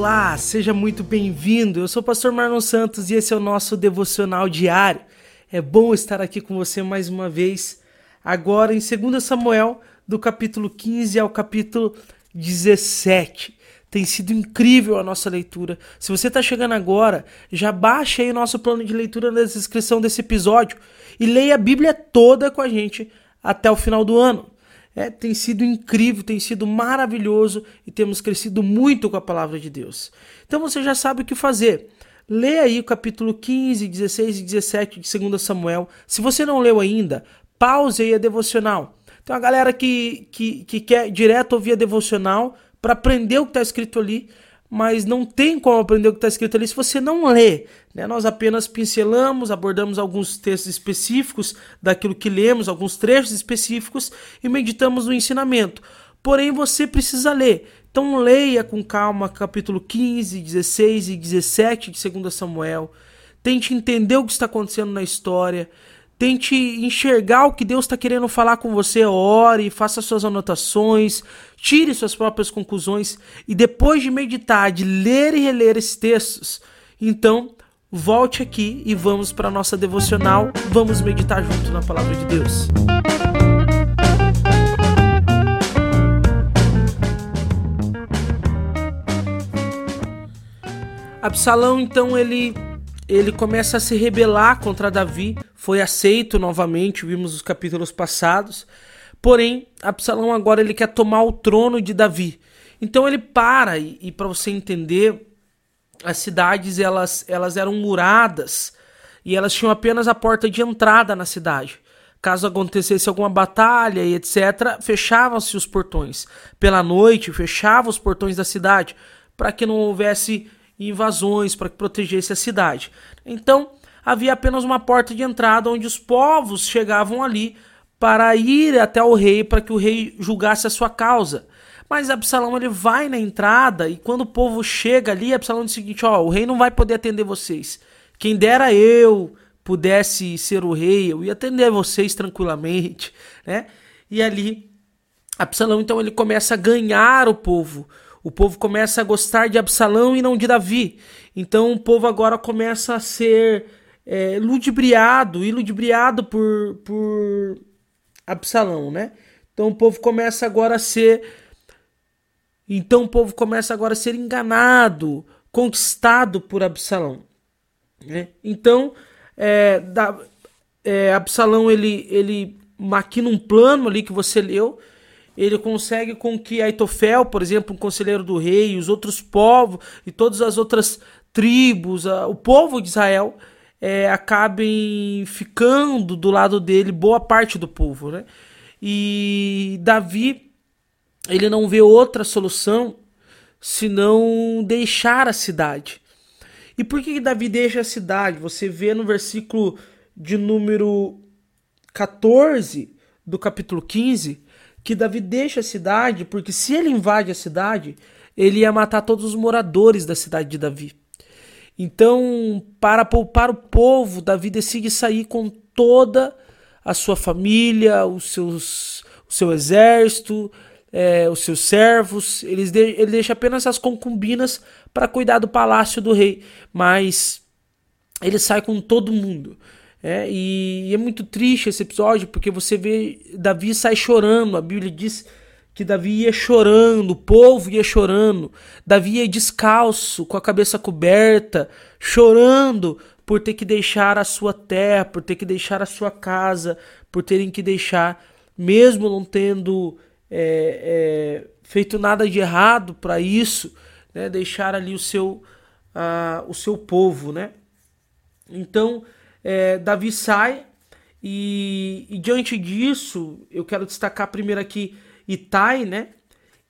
Olá, seja muito bem-vindo. Eu sou o pastor Marlon Santos e esse é o nosso devocional diário. É bom estar aqui com você mais uma vez, agora em 2 Samuel, do capítulo 15 ao capítulo 17. Tem sido incrível a nossa leitura. Se você está chegando agora, já baixe aí o nosso plano de leitura na descrição desse episódio e leia a Bíblia toda com a gente até o final do ano. É, tem sido incrível, tem sido maravilhoso e temos crescido muito com a palavra de Deus. Então você já sabe o que fazer. Lê aí o capítulo 15, 16 e 17 de 2 Samuel. Se você não leu ainda, pause aí a devocional. Tem uma galera que, que, que quer direto ouvir a devocional para aprender o que está escrito ali mas não tem como aprender o que está escrito ali se você não lê. Né? Nós apenas pincelamos, abordamos alguns textos específicos daquilo que lemos, alguns trechos específicos e meditamos no ensinamento. Porém, você precisa ler. Então, leia com calma capítulo 15, 16 e 17 de 2 Samuel. Tente entender o que está acontecendo na história. Tente enxergar o que Deus está querendo falar com você, ore, faça suas anotações, tire suas próprias conclusões e depois de meditar, de ler e reler esses textos, então volte aqui e vamos para a nossa devocional, vamos meditar junto na palavra de Deus. Absalão então ele ele começa a se rebelar contra Davi, foi aceito novamente, vimos os capítulos passados. Porém, Absalão agora ele quer tomar o trono de Davi. Então ele para e, e para você entender, as cidades elas, elas eram muradas e elas tinham apenas a porta de entrada na cidade. Caso acontecesse alguma batalha e etc., fechavam-se os portões. Pela noite, fechavam os portões da cidade para que não houvesse invasões para que protegesse a cidade. Então, havia apenas uma porta de entrada onde os povos chegavam ali para ir até o rei para que o rei julgasse a sua causa. Mas Absalão ele vai na entrada e quando o povo chega ali, Absalão diz o seguinte: ó, o rei não vai poder atender vocês. Quem dera eu pudesse ser o rei, eu ia atender vocês tranquilamente, né? E ali Absalão então ele começa a ganhar o povo. O povo começa a gostar de Absalão e não de Davi. Então o povo agora começa a ser é, ludibriado e ludibriado por, por Absalão, né? Então o povo começa agora a ser. Então o povo começa agora a ser enganado, conquistado por Absalão. Né? Então é, da, é, Absalão ele, ele maquina um plano ali que você leu ele consegue com que Aitofel, por exemplo, um conselheiro do rei, os outros povos e todas as outras tribos, a, o povo de Israel, é, acabem ficando do lado dele boa parte do povo, né? E Davi, ele não vê outra solução senão deixar a cidade. E por que Davi deixa a cidade? Você vê no versículo de número 14 do capítulo 15, que Davi deixa a cidade, porque se ele invade a cidade, ele ia matar todos os moradores da cidade de Davi. Então, para poupar o povo, Davi decide sair com toda a sua família, os seus, o seu exército, é, os seus servos. Eles de, ele deixa apenas as concubinas para cuidar do palácio do rei, mas ele sai com todo mundo. É, e, e é muito triste esse episódio porque você vê Davi sai chorando. A Bíblia diz que Davi ia chorando, o povo ia chorando, Davi ia descalço, com a cabeça coberta, chorando por ter que deixar a sua terra, por ter que deixar a sua casa, por terem que deixar, mesmo não tendo é, é, feito nada de errado para isso, né, deixar ali o seu, uh, o seu povo, né? Então é, Davi sai e, e, diante disso eu quero destacar primeiro aqui Itai, né?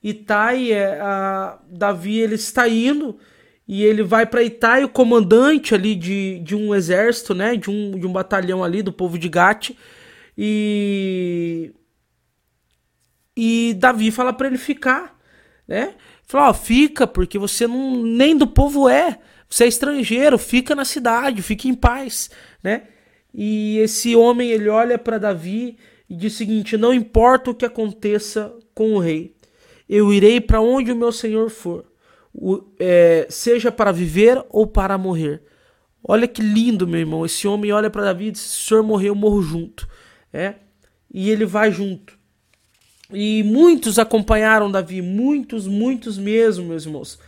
Itai é a, Davi ele está indo e ele vai para Itai, o comandante ali de, de um exército, né? De um, de um batalhão ali do povo de Gate e e Davi fala para ele ficar, né? Fala, ó, fica porque você não nem do povo é. Você é estrangeiro, fica na cidade, fique em paz, né? E esse homem ele olha para Davi e diz o seguinte: Não importa o que aconteça com o rei, eu irei para onde o meu senhor for. o, é, seja para viver ou para morrer. Olha que lindo, meu irmão. Esse homem olha para Davi e diz: Se o senhor morrer, eu morro junto. É? E ele vai junto. E muitos acompanharam Davi, muitos, muitos mesmo, meus irmãos.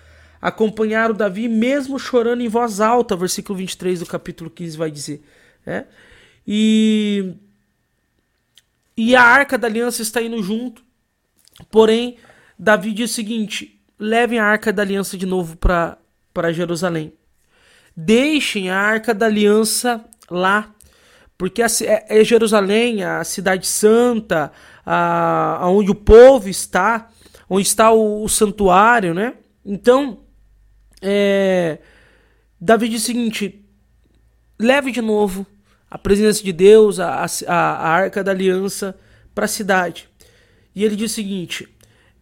Acompanharam Davi mesmo chorando em voz alta, versículo 23 do capítulo 15 vai dizer. É? E, e a arca da aliança está indo junto. Porém, Davi diz o seguinte: levem a arca da aliança de novo para Jerusalém. Deixem a arca da aliança lá. Porque é, é Jerusalém, a cidade santa, a, onde o povo está, onde está o, o santuário, né? Então, é, Davi diz o seguinte: leve de novo a presença de Deus, a, a, a arca da aliança para a cidade. E ele diz o seguinte: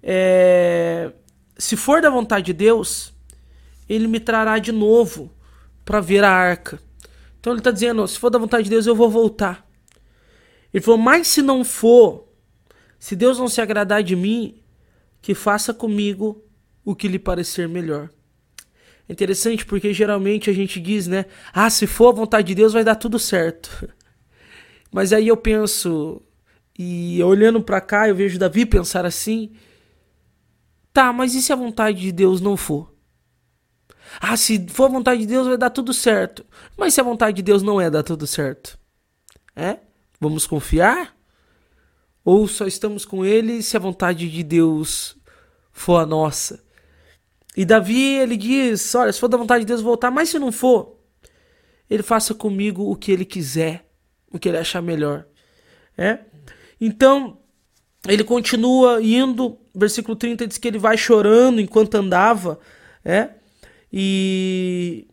é, se for da vontade de Deus, ele me trará de novo para ver a arca. Então ele está dizendo: se for da vontade de Deus, eu vou voltar. Ele falou: mas se não for, se Deus não se agradar de mim, que faça comigo o que lhe parecer melhor. É interessante porque geralmente a gente diz, né? Ah, se for a vontade de Deus vai dar tudo certo. Mas aí eu penso, e olhando para cá eu vejo Davi pensar assim: tá, mas e se a vontade de Deus não for? Ah, se for a vontade de Deus vai dar tudo certo. Mas se a vontade de Deus não é dar tudo certo? É? Vamos confiar? Ou só estamos com ele se a vontade de Deus for a nossa? E Davi, ele diz: Olha, se for da vontade de Deus voltar, mas se não for, ele faça comigo o que ele quiser, o que ele achar melhor. É? Então, ele continua indo, versículo 30 diz que ele vai chorando enquanto andava, é? E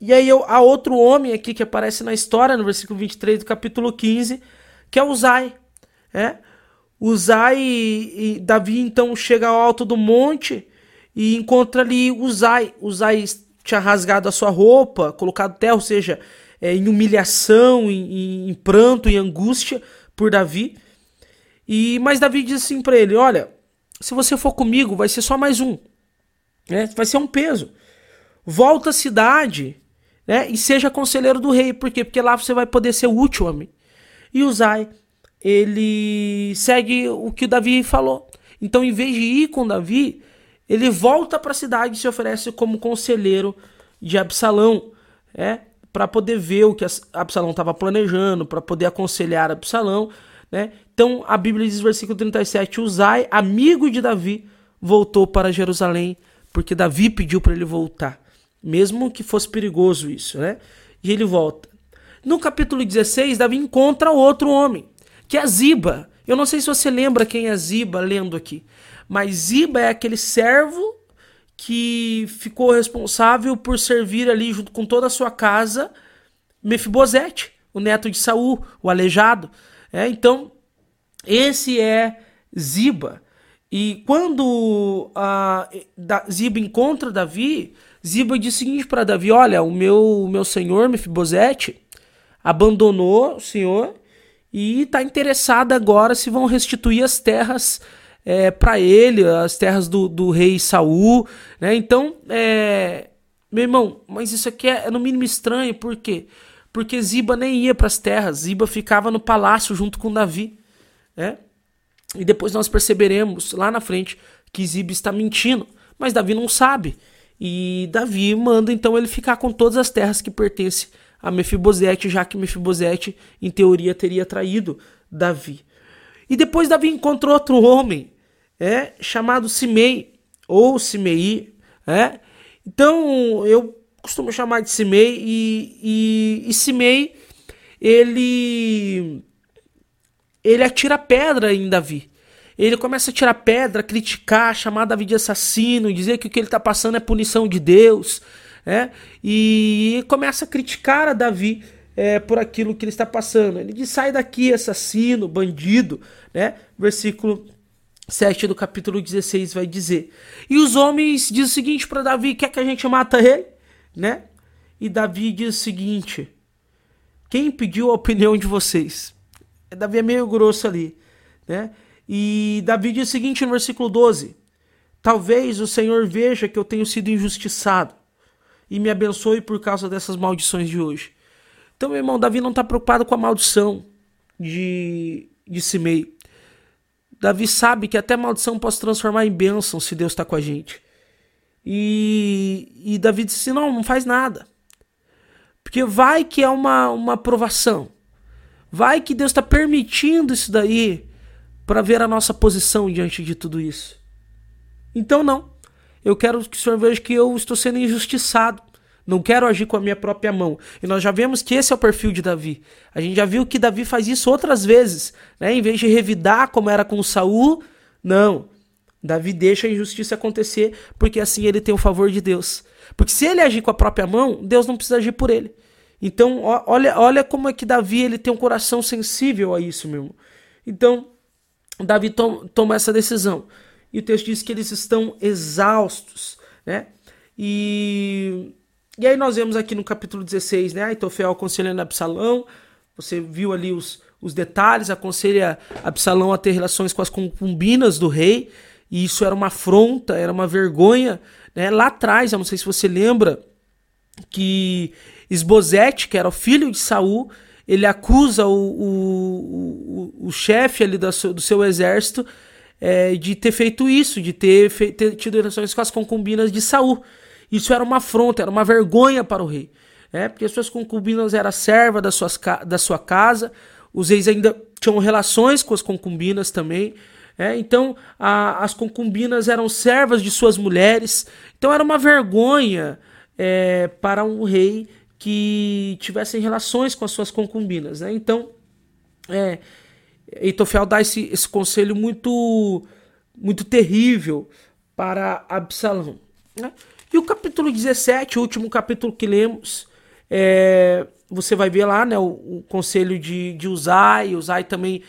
e aí há outro homem aqui que aparece na história, no versículo 23 do capítulo 15, que é Uzai, é? Uzai e, e Davi então chega ao alto do monte e encontra ali Uzai. Uzai tinha rasgado a sua roupa, colocado terra, ou seja, é, em humilhação, em, em, pranto, em angústia por Davi. E mas Davi diz assim para ele: Olha, se você for comigo, vai ser só mais um, né? Vai ser um peso. Volta à cidade, né? E seja conselheiro do rei, por quê? Porque lá você vai poder ser útil a mim. E Uzai, ele segue o que o Davi falou. Então, em vez de ir com Davi, ele volta para a cidade e se oferece como conselheiro de Absalão, é, para poder ver o que Absalão estava planejando, para poder aconselhar Absalão, né? Então a Bíblia diz versículo 37, Uzai, amigo de Davi, voltou para Jerusalém, porque Davi pediu para ele voltar, mesmo que fosse perigoso isso, né? E ele volta. No capítulo 16, Davi encontra outro homem, que é Ziba. Eu não sei se você lembra quem é Ziba lendo aqui. Mas Ziba é aquele servo que ficou responsável por servir ali junto com toda a sua casa Mefibosete, o neto de Saul, o aleijado. É, então, esse é Ziba. E quando a, Ziba encontra Davi, Ziba diz o seguinte para Davi: Olha, o meu, o meu senhor Mefibosete abandonou o senhor e está interessado agora se vão restituir as terras é, para ele, as terras do, do rei Saul, né? Então, é, meu irmão, mas isso aqui é, é no mínimo estranho, por quê? Porque Ziba nem ia para as terras, Ziba ficava no palácio junto com Davi, né? E depois nós perceberemos lá na frente que Ziba está mentindo, mas Davi não sabe. E Davi manda então ele ficar com todas as terras que pertencem a Mefibosete, já que Mefibosete, em teoria, teria traído Davi. E depois Davi encontrou outro homem, é chamado Simei ou Simei, é. Então eu costumo chamar de Simei e, e, e Simei ele ele atira pedra em Davi. Ele começa a tirar pedra, criticar, chamar Davi de assassino, dizer que o que ele está passando é punição de Deus, é? e começa a criticar a Davi é, por aquilo que ele está passando. Ele diz: sai daqui, assassino, bandido, né? Versículo 7 do capítulo 16 vai dizer. E os homens dizem o seguinte para Davi: quer que a gente mata ele? Né? E Davi diz o seguinte: quem pediu a opinião de vocês? Davi é meio grosso ali, né? E Davi diz o seguinte no versículo 12: Talvez o Senhor veja que eu tenho sido injustiçado e me abençoe por causa dessas maldições de hoje. Então, meu irmão, Davi não está preocupado com a maldição de, de Simei. Davi sabe que até maldição pode transformar em bênção se Deus está com a gente. E, e Davi disse: não, não faz nada. Porque vai que é uma, uma aprovação. Vai que Deus está permitindo isso daí para ver a nossa posição diante de tudo isso. Então, não. Eu quero que o Senhor veja que eu estou sendo injustiçado. Não quero agir com a minha própria mão. E nós já vemos que esse é o perfil de Davi. A gente já viu que Davi faz isso outras vezes, né? Em vez de revidar como era com Saul, não. Davi deixa a injustiça acontecer porque assim ele tem o favor de Deus. Porque se ele agir com a própria mão, Deus não precisa agir por ele. Então, olha, olha como é que Davi ele tem um coração sensível a isso, meu irmão. Então, Davi tom, toma essa decisão. E o texto diz que eles estão exaustos, né? E, e aí nós vemos aqui no capítulo 16, né? Aitofel aconselhando Absalão. Você viu ali os, os detalhes, aconselha Absalão a ter relações com as concubinas do rei. E isso era uma afronta, era uma vergonha. Né? Lá atrás, eu não sei se você lembra, que Esbozete, que era o filho de Saul, ele acusa o, o, o, o chefe ali do seu, do seu exército é, de ter feito isso, de ter, ter tido relações com as concubinas de Saul. Isso era uma afronta, era uma vergonha para o rei. É, porque as suas concubinas eram serva da, suas, da sua casa, os reis ainda tinham relações com as concubinas também. É, então a, as concubinas eram servas de suas mulheres. Então era uma vergonha é, para um rei que tivessem relações com as suas concubinas. Né? Então, é, Eitofel dá esse, esse conselho muito, muito terrível para Absalão. Né? E o capítulo 17, o último capítulo que lemos, é, você vai ver lá né, o, o conselho de, de Uzai. Uzai também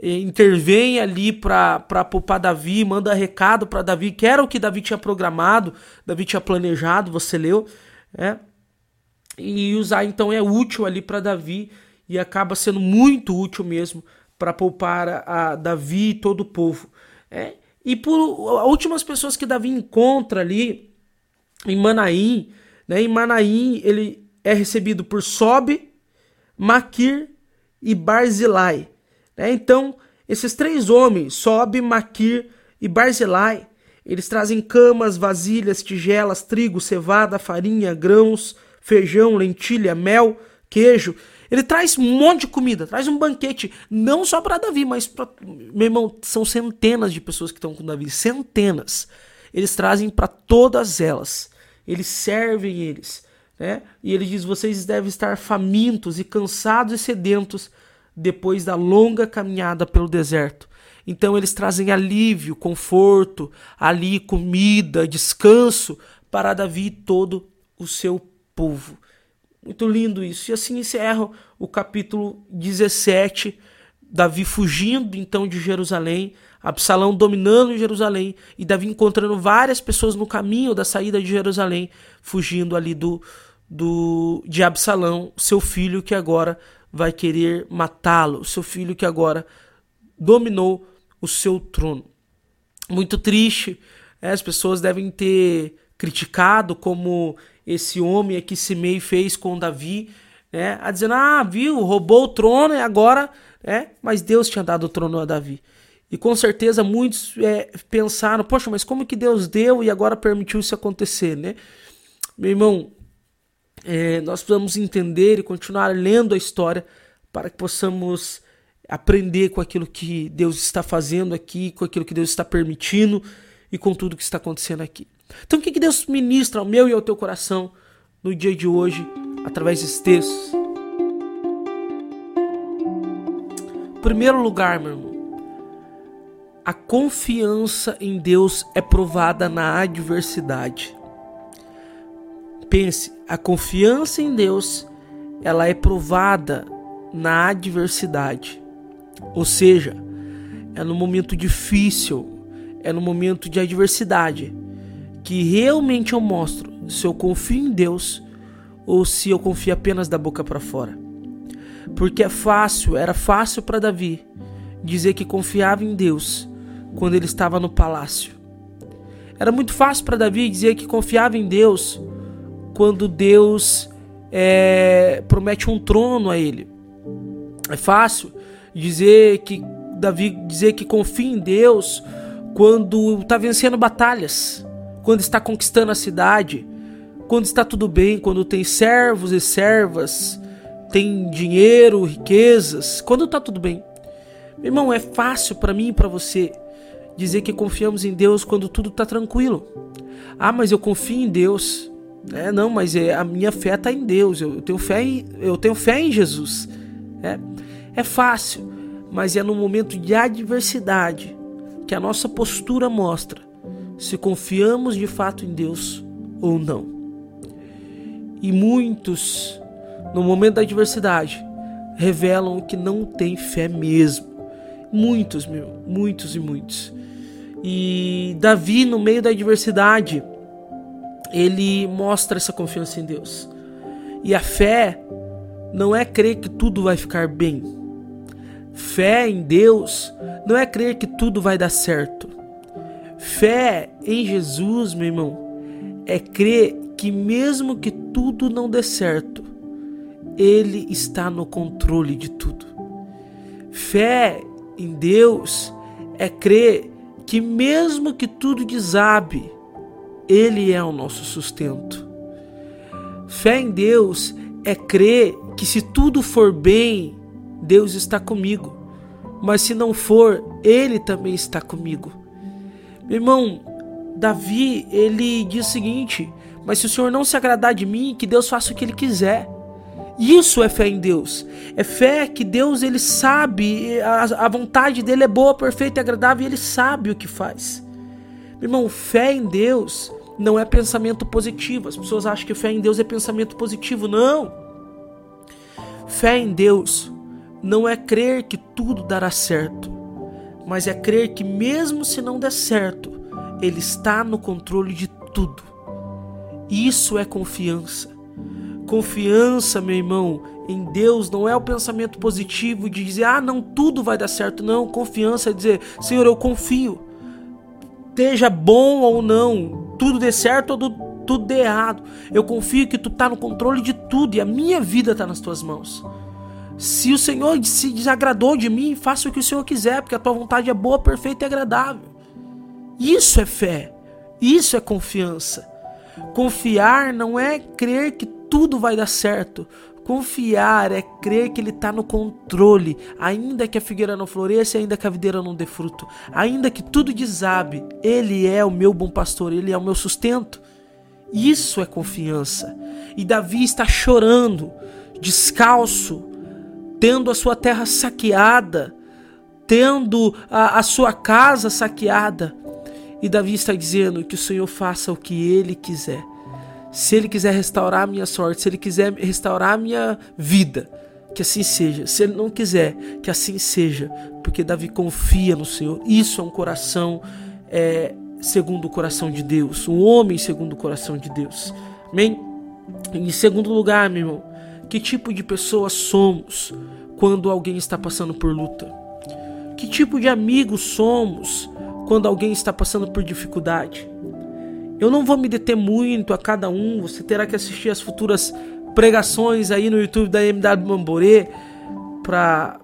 é, intervém ali para poupar Davi, manda recado para Davi, que era o que Davi tinha programado, Davi tinha planejado, você leu. Né? e usar então é útil ali para Davi e acaba sendo muito útil mesmo para poupar a, Davi e todo o povo. É, e por últimas pessoas que Davi encontra ali em Manaim, né, em Manaim ele é recebido por Sobe, Maquir e Barzilai. Né? Então, esses três homens, Sobe, Maquir e Barzilai, eles trazem camas, vasilhas, tigelas, trigo, cevada, farinha, grãos, feijão, lentilha, mel, queijo. Ele traz um monte de comida, traz um banquete, não só para Davi, mas para. Meu irmão, são centenas de pessoas que estão com Davi, centenas. Eles trazem para todas elas. Eles servem eles. Né? E ele diz: vocês devem estar famintos e cansados e sedentos depois da longa caminhada pelo deserto. Então eles trazem alívio, conforto, ali comida, descanso para Davi e todo o seu povo. Muito lindo isso. E assim encerra o capítulo 17. Davi fugindo então de Jerusalém, Absalão dominando Jerusalém e Davi encontrando várias pessoas no caminho da saída de Jerusalém, fugindo ali do, do de Absalão, seu filho que agora vai querer matá-lo, seu filho que agora dominou o seu trono. Muito triste, né? as pessoas devem ter criticado como esse homem aqui Simei fez com Davi, né? A dizendo, ah, viu, roubou o trono e agora, né? Mas Deus tinha dado o trono a Davi. E com certeza muitos é, pensaram, poxa, mas como que Deus deu e agora permitiu isso acontecer, né? Meu irmão, é, nós precisamos entender e continuar lendo a história para que possamos aprender com aquilo que Deus está fazendo aqui, com aquilo que Deus está permitindo e com tudo que está acontecendo aqui. Então, o que Deus ministra ao meu e ao teu coração no dia de hoje, através desses textos? Primeiro lugar, meu irmão, a confiança em Deus é provada na adversidade. Pense, a confiança em Deus, ela é provada na adversidade. Ou seja, é no momento difícil, é no momento de adversidade que realmente eu mostro se eu confio em Deus ou se eu confio apenas da boca para fora. Porque é fácil, era fácil para Davi dizer que confiava em Deus quando ele estava no palácio. Era muito fácil para Davi dizer que confiava em Deus quando Deus é, promete um trono a ele. É fácil dizer que Davi dizer que confia em Deus quando está vencendo batalhas, quando está conquistando a cidade, quando está tudo bem, quando tem servos e servas, tem dinheiro, riquezas, quando está tudo bem. Meu irmão, é fácil para mim e para você dizer que confiamos em Deus quando tudo está tranquilo. Ah, mas eu confio em Deus. É, não, mas é, a minha fé está em Deus. Eu, eu, tenho fé em, eu tenho fé em Jesus. É, é fácil, mas é no momento de adversidade que a nossa postura mostra se confiamos de fato em Deus ou não. E muitos, no momento da adversidade, revelam que não têm fé mesmo. Muitos, meu, muitos e muitos. E Davi, no meio da adversidade, ele mostra essa confiança em Deus. E a fé não é crer que tudo vai ficar bem. Fé em Deus não é crer que tudo vai dar certo. Fé em Jesus, meu irmão, é crer que mesmo que tudo não dê certo, Ele está no controle de tudo. Fé em Deus é crer que mesmo que tudo desabe, Ele é o nosso sustento. Fé em Deus é crer que se tudo for bem, Deus está comigo. Mas se não for, Ele também está comigo. Meu irmão, Davi, ele diz o seguinte: Mas se o Senhor não se agradar de mim, que Deus faça o que Ele quiser. Isso é fé em Deus. É fé que Deus ele sabe, a, a vontade dele é boa, perfeita e agradável e ele sabe o que faz. Meu irmão, fé em Deus não é pensamento positivo. As pessoas acham que fé em Deus é pensamento positivo. Não. Fé em Deus não é crer que tudo dará certo, mas é crer que mesmo se não der certo, Ele está no controle de tudo. Isso é confiança. Confiança, meu irmão, em Deus não é o pensamento positivo de dizer, ah, não, tudo vai dar certo. Não, confiança é dizer, Senhor, eu confio. Esteja bom ou não, tudo dê certo ou tudo dê errado. Eu confio que tu está no controle de tudo e a minha vida está nas tuas mãos. Se o Senhor se desagradou de mim, faça o que o Senhor quiser, porque a tua vontade é boa, perfeita e agradável. Isso é fé. Isso é confiança. Confiar não é crer que tudo vai dar certo. Confiar é crer que Ele está no controle, ainda que a figueira não floresça, ainda que a videira não dê fruto, ainda que tudo desabe, Ele é o meu bom pastor, Ele é o meu sustento. Isso é confiança. E Davi está chorando, descalço, tendo a sua terra saqueada, tendo a, a sua casa saqueada. E Davi está dizendo que o Senhor faça o que Ele quiser. Se Ele quiser restaurar a minha sorte, se Ele quiser restaurar a minha vida, que assim seja. Se Ele não quiser, que assim seja, porque Davi confia no Senhor. Isso é um coração é, segundo o coração de Deus, um homem segundo o coração de Deus. Amém? Em segundo lugar, meu irmão, que tipo de pessoa somos quando alguém está passando por luta? Que tipo de amigos somos quando alguém está passando por dificuldade? Eu não vou me deter muito a cada um, você terá que assistir as futuras pregações aí no YouTube da MW Mamborê para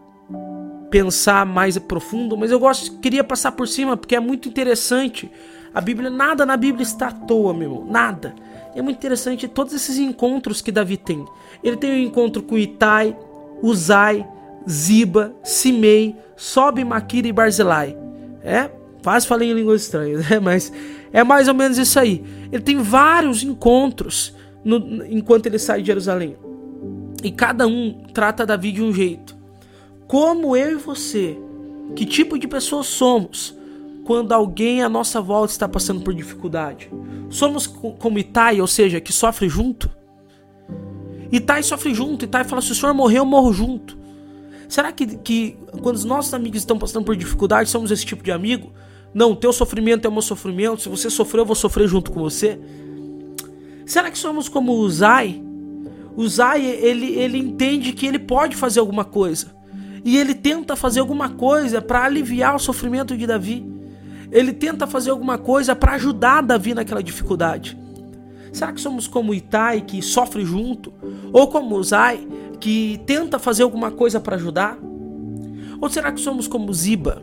pensar mais profundo, mas eu gosto, queria passar por cima porque é muito interessante. A Bíblia, nada na Bíblia está à toa, meu irmão, nada. É muito interessante todos esses encontros que Davi tem. Ele tem um encontro com Itai, Uzai, Ziba, Simei, Sobe, Maquira e Barzilai. É, quase falei em línguas estranhas, né? mas é mais ou menos isso aí. Ele tem vários encontros no, enquanto ele sai de Jerusalém. E cada um trata Davi de um jeito. Como eu e você, que tipo de pessoas somos quando alguém à nossa volta está passando por dificuldade? Somos como Itai, ou seja, que sofre junto? Itai sofre junto, Itai fala: se o senhor morrer, eu morro junto. Será que, que quando os nossos amigos estão passando por dificuldade, somos esse tipo de amigo? Não, teu sofrimento é o meu sofrimento. Se você sofreu, eu vou sofrer junto com você. Será que somos como o Zai? O Zai, ele, ele entende que ele pode fazer alguma coisa. E ele tenta fazer alguma coisa para aliviar o sofrimento de Davi. ele tenta fazer alguma coisa para ajudar Davi naquela dificuldade? Será que somos como Itai, que sofre junto? Ou como Uzai, que tenta fazer alguma coisa para ajudar? Ou será que somos como Ziba?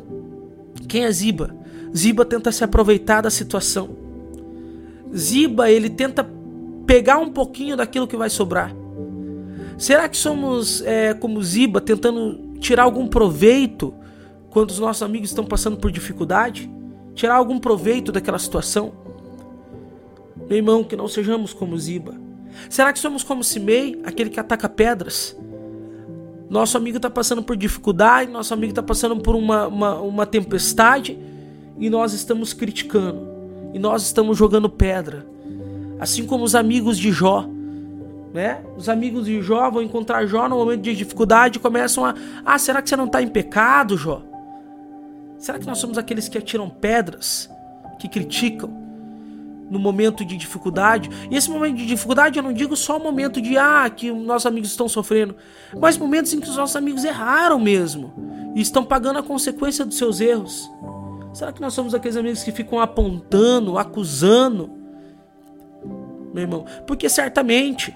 Quem é Ziba? Ziba tenta se aproveitar da situação. Ziba, ele tenta pegar um pouquinho daquilo que vai sobrar. Será que somos é, como Ziba, tentando tirar algum proveito quando os nossos amigos estão passando por dificuldade? Tirar algum proveito daquela situação? Meu irmão, que não sejamos como Ziba. Será que somos como Simei, aquele que ataca pedras? Nosso amigo está passando por dificuldade, nosso amigo está passando por uma, uma, uma tempestade e nós estamos criticando, e nós estamos jogando pedra. Assim como os amigos de Jó, né? Os amigos de Jó vão encontrar Jó no momento de dificuldade e começam a: Ah, será que você não está em pecado, Jó? Será que nós somos aqueles que atiram pedras, que criticam? no momento de dificuldade. E esse momento de dificuldade eu não digo só o momento de ah, que os nossos amigos estão sofrendo, mas momentos em que os nossos amigos erraram mesmo e estão pagando a consequência dos seus erros. Será que nós somos aqueles amigos que ficam apontando, acusando? Meu irmão, porque certamente,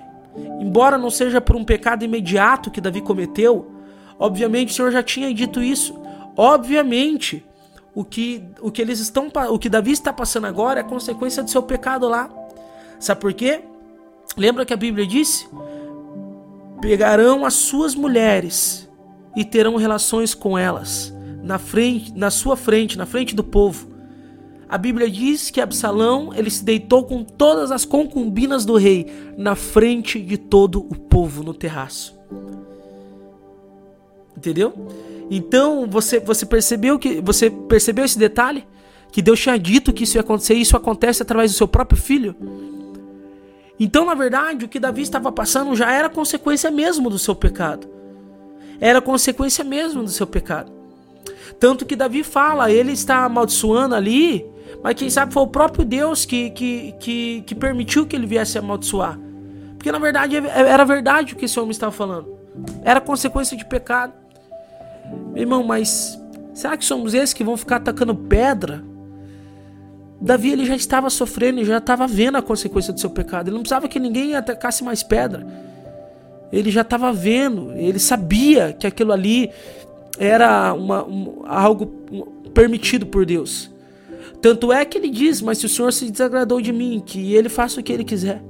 embora não seja por um pecado imediato que Davi cometeu, obviamente o Senhor já tinha dito isso. Obviamente, o que, o que eles estão o que Davi está passando agora é consequência do seu pecado lá. Sabe por quê? Lembra que a Bíblia disse? Pegarão as suas mulheres e terão relações com elas na frente, na sua frente, na frente do povo. A Bíblia diz que Absalão ele se deitou com todas as concubinas do rei na frente de todo o povo no terraço. Entendeu? Então, você, você percebeu que você percebeu esse detalhe? Que Deus tinha dito que isso ia acontecer e isso acontece através do seu próprio filho? Então, na verdade, o que Davi estava passando já era consequência mesmo do seu pecado. Era consequência mesmo do seu pecado. Tanto que Davi fala, ele está amaldiçoando ali, mas quem sabe foi o próprio Deus que, que, que, que permitiu que ele viesse amaldiçoar. Porque na verdade era verdade o que esse homem estava falando. Era consequência de pecado. Irmão, mas será que somos esses que vão ficar atacando pedra? Davi ele já estava sofrendo, já estava vendo a consequência do seu pecado. Ele não precisava que ninguém atacasse mais pedra. Ele já estava vendo, ele sabia que aquilo ali era uma, um, algo permitido por Deus. Tanto é que ele diz: Mas se o Senhor se desagradou de mim, que ele faça o que ele quiser.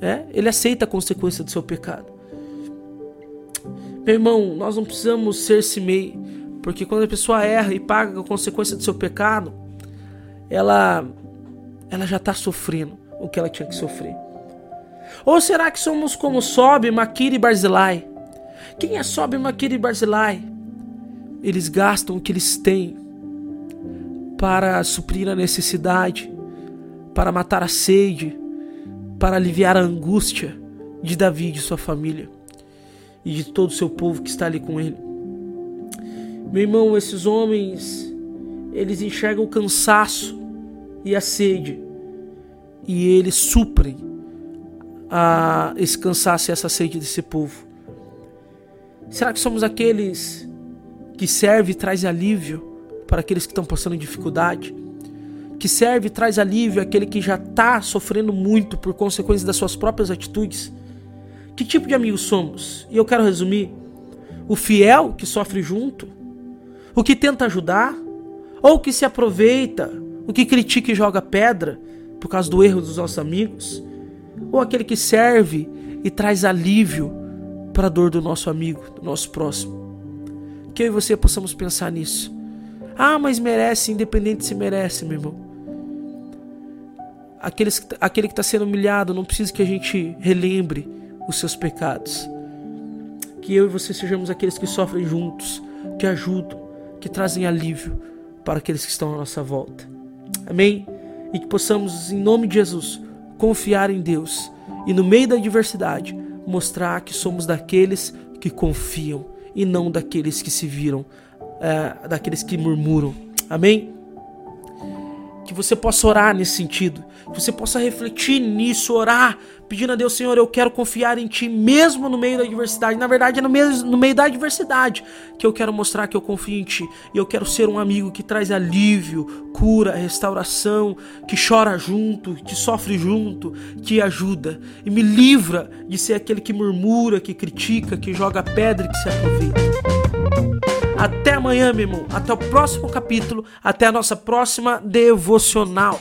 É? Ele aceita a consequência do seu pecado. Meu irmão, nós não precisamos ser Simei, porque quando a pessoa erra e paga a consequência do seu pecado, ela, ela já está sofrendo o que ela tinha que sofrer. Ou será que somos como Sobe, Maquiri e Barzilai? Quem é Sobe, Maquiri e Barzilai? Eles gastam o que eles têm para suprir a necessidade, para matar a sede, para aliviar a angústia de Davi e de sua família e de todo o seu povo que está ali com ele. Meu irmão, esses homens, eles enxergam o cansaço e a sede e eles suprem a esse cansaço e essa sede desse povo. Será que somos aqueles que serve e traz alívio para aqueles que estão passando dificuldade? Que serve e traz alívio àquele que já está sofrendo muito por consequência das suas próprias atitudes? Que tipo de amigos somos? E eu quero resumir: o fiel que sofre junto, o que tenta ajudar, ou o que se aproveita, o que critica e joga pedra por causa do erro dos nossos amigos, ou aquele que serve e traz alívio para a dor do nosso amigo, do nosso próximo. Que eu e você possamos pensar nisso. Ah, mas merece, independente se merece, meu irmão. Aqueles, aquele que está sendo humilhado, não precisa que a gente relembre os seus pecados. Que eu e você sejamos aqueles que sofrem juntos, que ajudam, que trazem alívio para aqueles que estão à nossa volta. Amém? E que possamos, em nome de Jesus, confiar em Deus e no meio da adversidade mostrar que somos daqueles que confiam e não daqueles que se viram, é, daqueles que murmuram. Amém? Que você possa orar nesse sentido, que você possa refletir nisso, orar, pedindo a Deus, Senhor, eu quero confiar em Ti mesmo no meio da adversidade. Na verdade, é no meio, no meio da adversidade que eu quero mostrar que eu confio em Ti. E eu quero ser um amigo que traz alívio, cura, restauração, que chora junto, que sofre junto, que ajuda. E me livra de ser aquele que murmura, que critica, que joga pedra e que se aproveita. Até amanhã, meu irmão. Até o próximo capítulo. Até a nossa próxima devocional.